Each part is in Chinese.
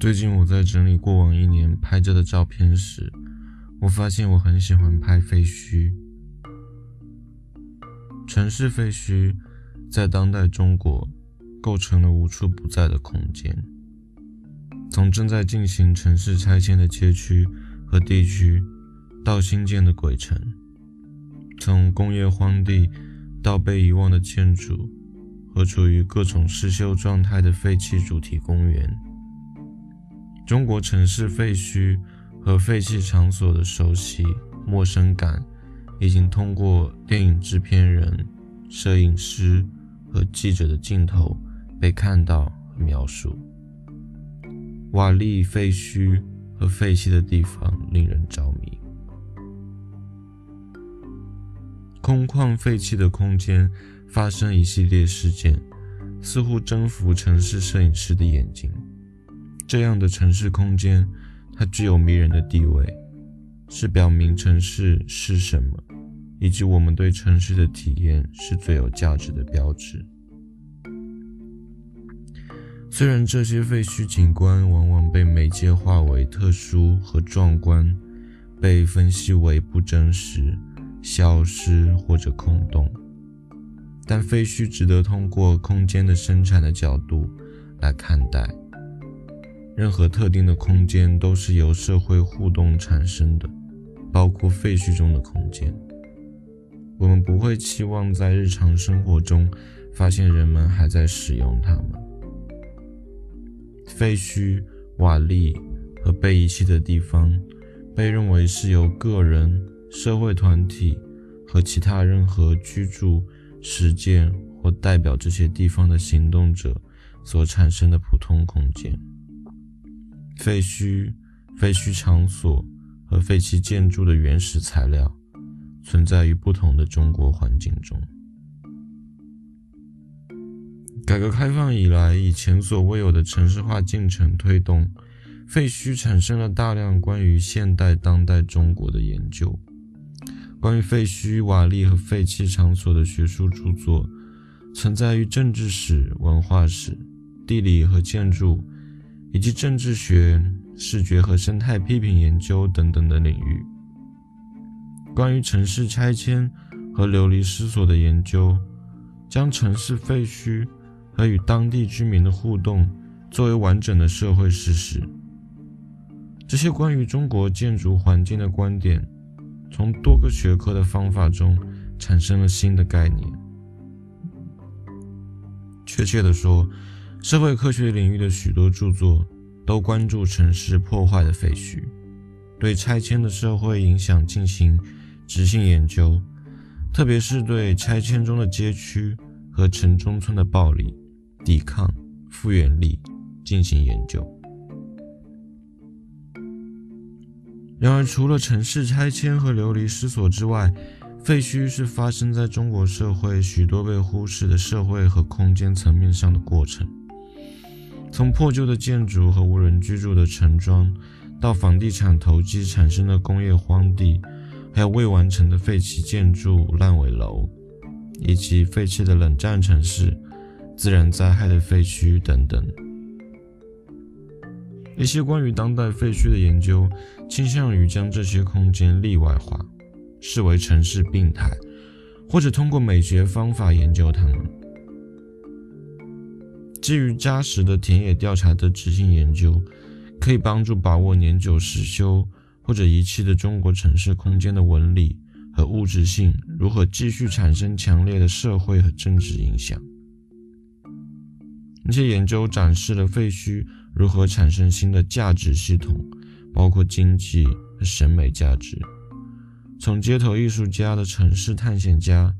最近我在整理过往一年拍着的照片时，我发现我很喜欢拍废墟。城市废墟在当代中国构成了无处不在的空间，从正在进行城市拆迁的街区和地区，到新建的鬼城；从工业荒地到被遗忘的建筑和处于各种失修状态的废弃主题公园。中国城市废墟和废弃场所的熟悉陌生感，已经通过电影制片人、摄影师和记者的镜头被看到和描述。瓦砾废墟和废弃的地方令人着迷，空旷废弃的空间发生一系列事件，似乎征服城市摄影师的眼睛。这样的城市空间，它具有迷人的地位，是表明城市是什么，以及我们对城市的体验是最有价值的标志。虽然这些废墟景观往往被媒介化为特殊和壮观，被分析为不真实、消失或者空洞，但废墟值得通过空间的生产的角度来看待。任何特定的空间都是由社会互动产生的，包括废墟中的空间。我们不会期望在日常生活中发现人们还在使用它们。废墟、瓦砾和被遗弃的地方，被认为是由个人、社会团体和其他任何居住、实践或代表这些地方的行动者所产生的普通空间。废墟、废墟场所和废弃建筑的原始材料，存在于不同的中国环境中。改革开放以来，以前所未有的城市化进程推动，废墟产生了大量关于现代当代中国的研究。关于废墟、瓦砾和废弃场所的学术著作，存在于政治史、文化史、地理和建筑。以及政治学、视觉和生态批评研究等等的领域，关于城市拆迁和流离失所的研究，将城市废墟和与当地居民的互动作为完整的社会事实。这些关于中国建筑环境的观点，从多个学科的方法中产生了新的概念。确切的说，社会科学领域的许多著作都关注城市破坏的废墟，对拆迁的社会影响进行执行研究，特别是对拆迁中的街区和城中村的暴力、抵抗、复原力进行研究。然而，除了城市拆迁和流离失所之外，废墟是发生在中国社会许多被忽视的社会和空间层面上的过程。从破旧的建筑和无人居住的城庄，到房地产投机产生的工业荒地，还有未完成的废弃建筑、烂尾楼，以及废弃的冷战城市、自然灾害的废墟等等。一些关于当代废墟的研究倾向于将这些空间例外化，视为城市病态，或者通过美学方法研究它们。基于扎实的田野调查的执行研究，可以帮助把握年久失修或者遗弃的中国城市空间的纹理和物质性如何继续产生强烈的社会和政治影响。这些研究展示了废墟如何产生新的价值系统，包括经济和审美价值。从街头艺术家的城市探险家，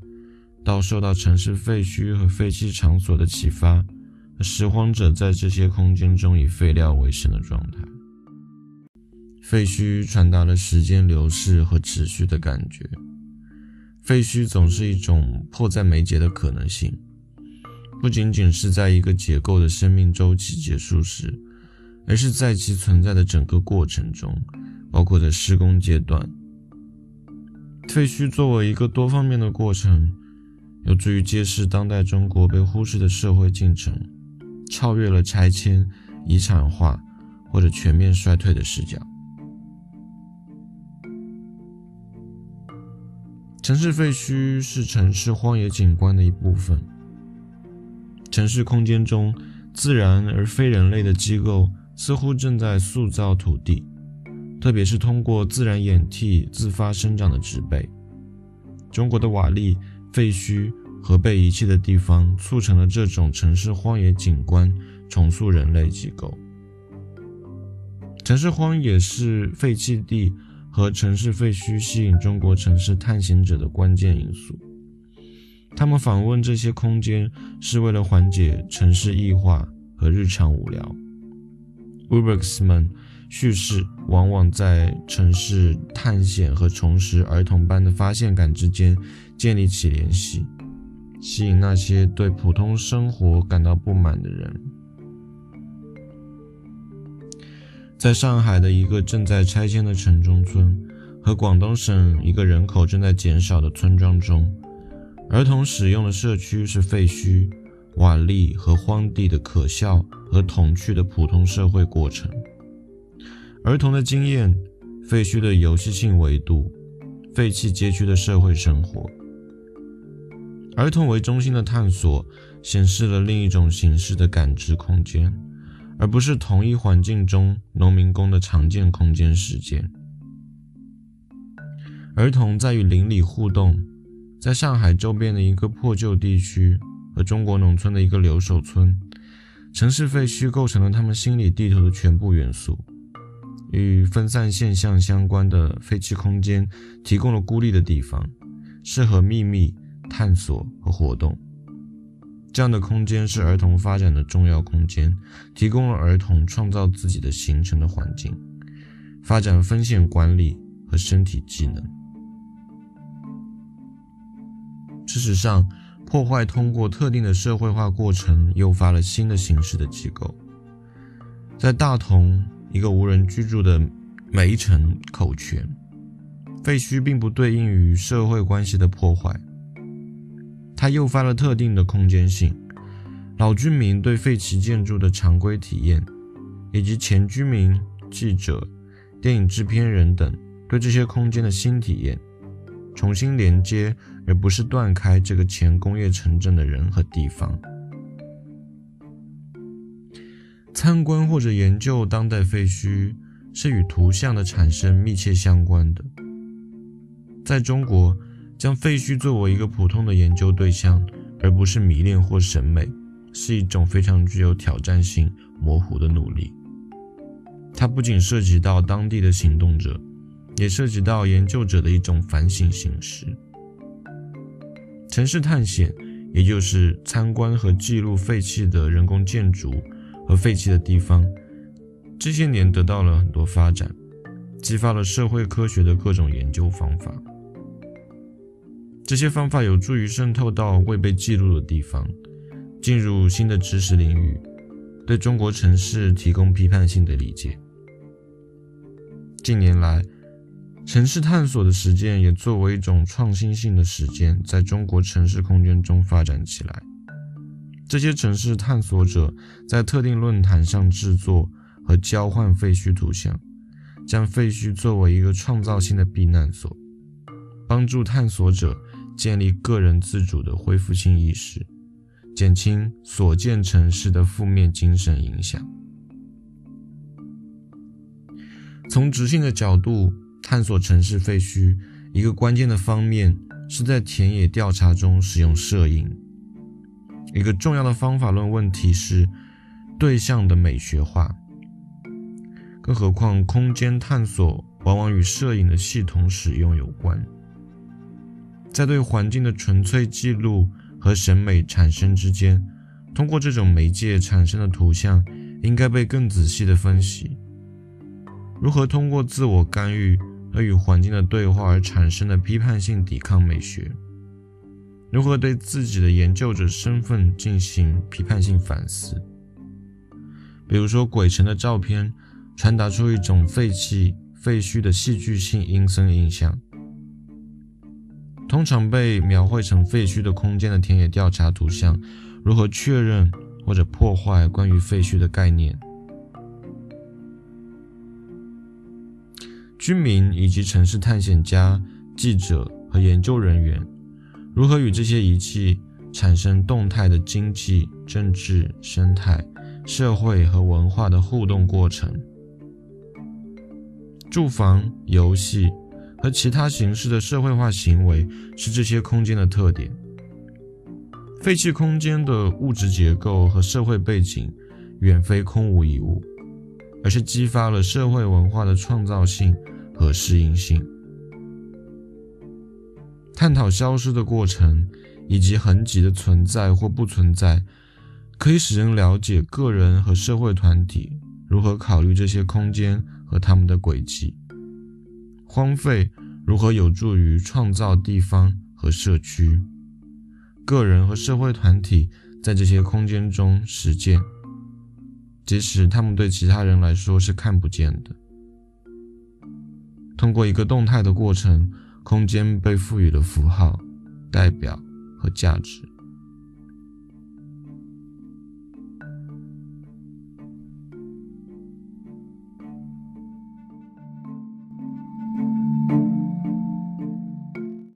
到受到城市废墟和废弃场所的启发。拾荒者在这些空间中以废料为生的状态。废墟传达了时间流逝和持续的感觉。废墟总是一种迫在眉睫的可能性，不仅仅是在一个结构的生命周期结束时，而是在其存在的整个过程中，包括在施工阶段。废墟作为一个多方面的过程。有助于揭示当代中国被忽视的社会进程，超越了拆迁、遗产化或者全面衰退的视角。城市废墟是城市荒野景观的一部分。城市空间中，自然而非人类的机构似乎正在塑造土地，特别是通过自然演替自发生长的植被。中国的瓦砾废墟和被遗弃的地方，促成了这种城市荒野景观重塑人类机构。城市荒野是废弃地。和城市废墟吸引中国城市探险者的关键因素。他们访问这些空间是为了缓解城市异化和日常无聊。Urbex 们叙事往往在城市探险和重拾儿童般的发现感之间建立起联系，吸引那些对普通生活感到不满的人。在上海的一个正在拆迁的城中村和广东省一个人口正在减少的村庄中，儿童使用的社区是废墟、瓦砾和荒地的可笑和童趣的普通社会过程。儿童的经验、废墟的游戏性维度、废弃街区的社会生活，儿童为中心的探索显示了另一种形式的感知空间。而不是同一环境中农民工的常见空间时间。儿童在与邻里互动，在上海周边的一个破旧地区和中国农村的一个留守村，城市废墟构成了他们心理地图的全部元素。与分散现象相关的废弃空间提供了孤立的地方，适合秘密探索和活动。这样的空间是儿童发展的重要空间，提供了儿童创造自己的形成的环境，发展风险管理和身体技能。事实上，破坏通过特定的社会化过程，诱发了新的形式的机构。在大同一个无人居住的煤城口泉，废墟并不对应于社会关系的破坏。它诱发了特定的空间性，老居民对废弃建筑的常规体验，以及前居民、记者、电影制片人等对这些空间的新体验，重新连接而不是断开这个前工业城镇的人和地方。参观或者研究当代废墟是与图像的产生密切相关的，在中国。将废墟作为一个普通的研究对象，而不是迷恋或审美，是一种非常具有挑战性、模糊的努力。它不仅涉及到当地的行动者，也涉及到研究者的一种反省形式。城市探险，也就是参观和记录废弃的人工建筑和废弃的地方，这些年得到了很多发展，激发了社会科学的各种研究方法。这些方法有助于渗透到未被记录的地方，进入新的知识领域，对中国城市提供批判性的理解。近年来，城市探索的实践也作为一种创新性的实践，在中国城市空间中发展起来。这些城市探索者在特定论坛上制作和交换废墟图像，将废墟作为一个创造性的避难所，帮助探索者。建立个人自主的恢复性意识，减轻所见城市的负面精神影响。从直性的角度探索城市废墟，一个关键的方面是在田野调查中使用摄影。一个重要的方法论问题是对象的美学化。更何况，空间探索往往与摄影的系统使用有关。在对环境的纯粹记录和审美产生之间，通过这种媒介产生的图像应该被更仔细的分析。如何通过自我干预和与环境的对话而产生的批判性抵抗美学？如何对自己的研究者身份进行批判性反思？比如说，鬼城的照片传达出一种废弃废墟的戏剧性阴森印象。通常被描绘成废墟的空间的田野调查图像，如何确认或者破坏关于废墟的概念？居民以及城市探险家、记者和研究人员如何与这些仪器产生动态的经济、政治、生态、社会和文化的互动过程？住房、游戏和其他形式的社会化行为是这些空间的特点。废弃空间的物质结构和社会背景远非空无一物，而是激发了社会文化的创造性和适应性。探讨消失的过程以及痕迹的存在或不存在，可以使人了解个人和社会团体如何考虑这些空间。和他们的轨迹，荒废如何有助于创造地方和社区，个人和社会团体在这些空间中实践，即使他们对其他人来说是看不见的。通过一个动态的过程，空间被赋予了符号、代表和价值。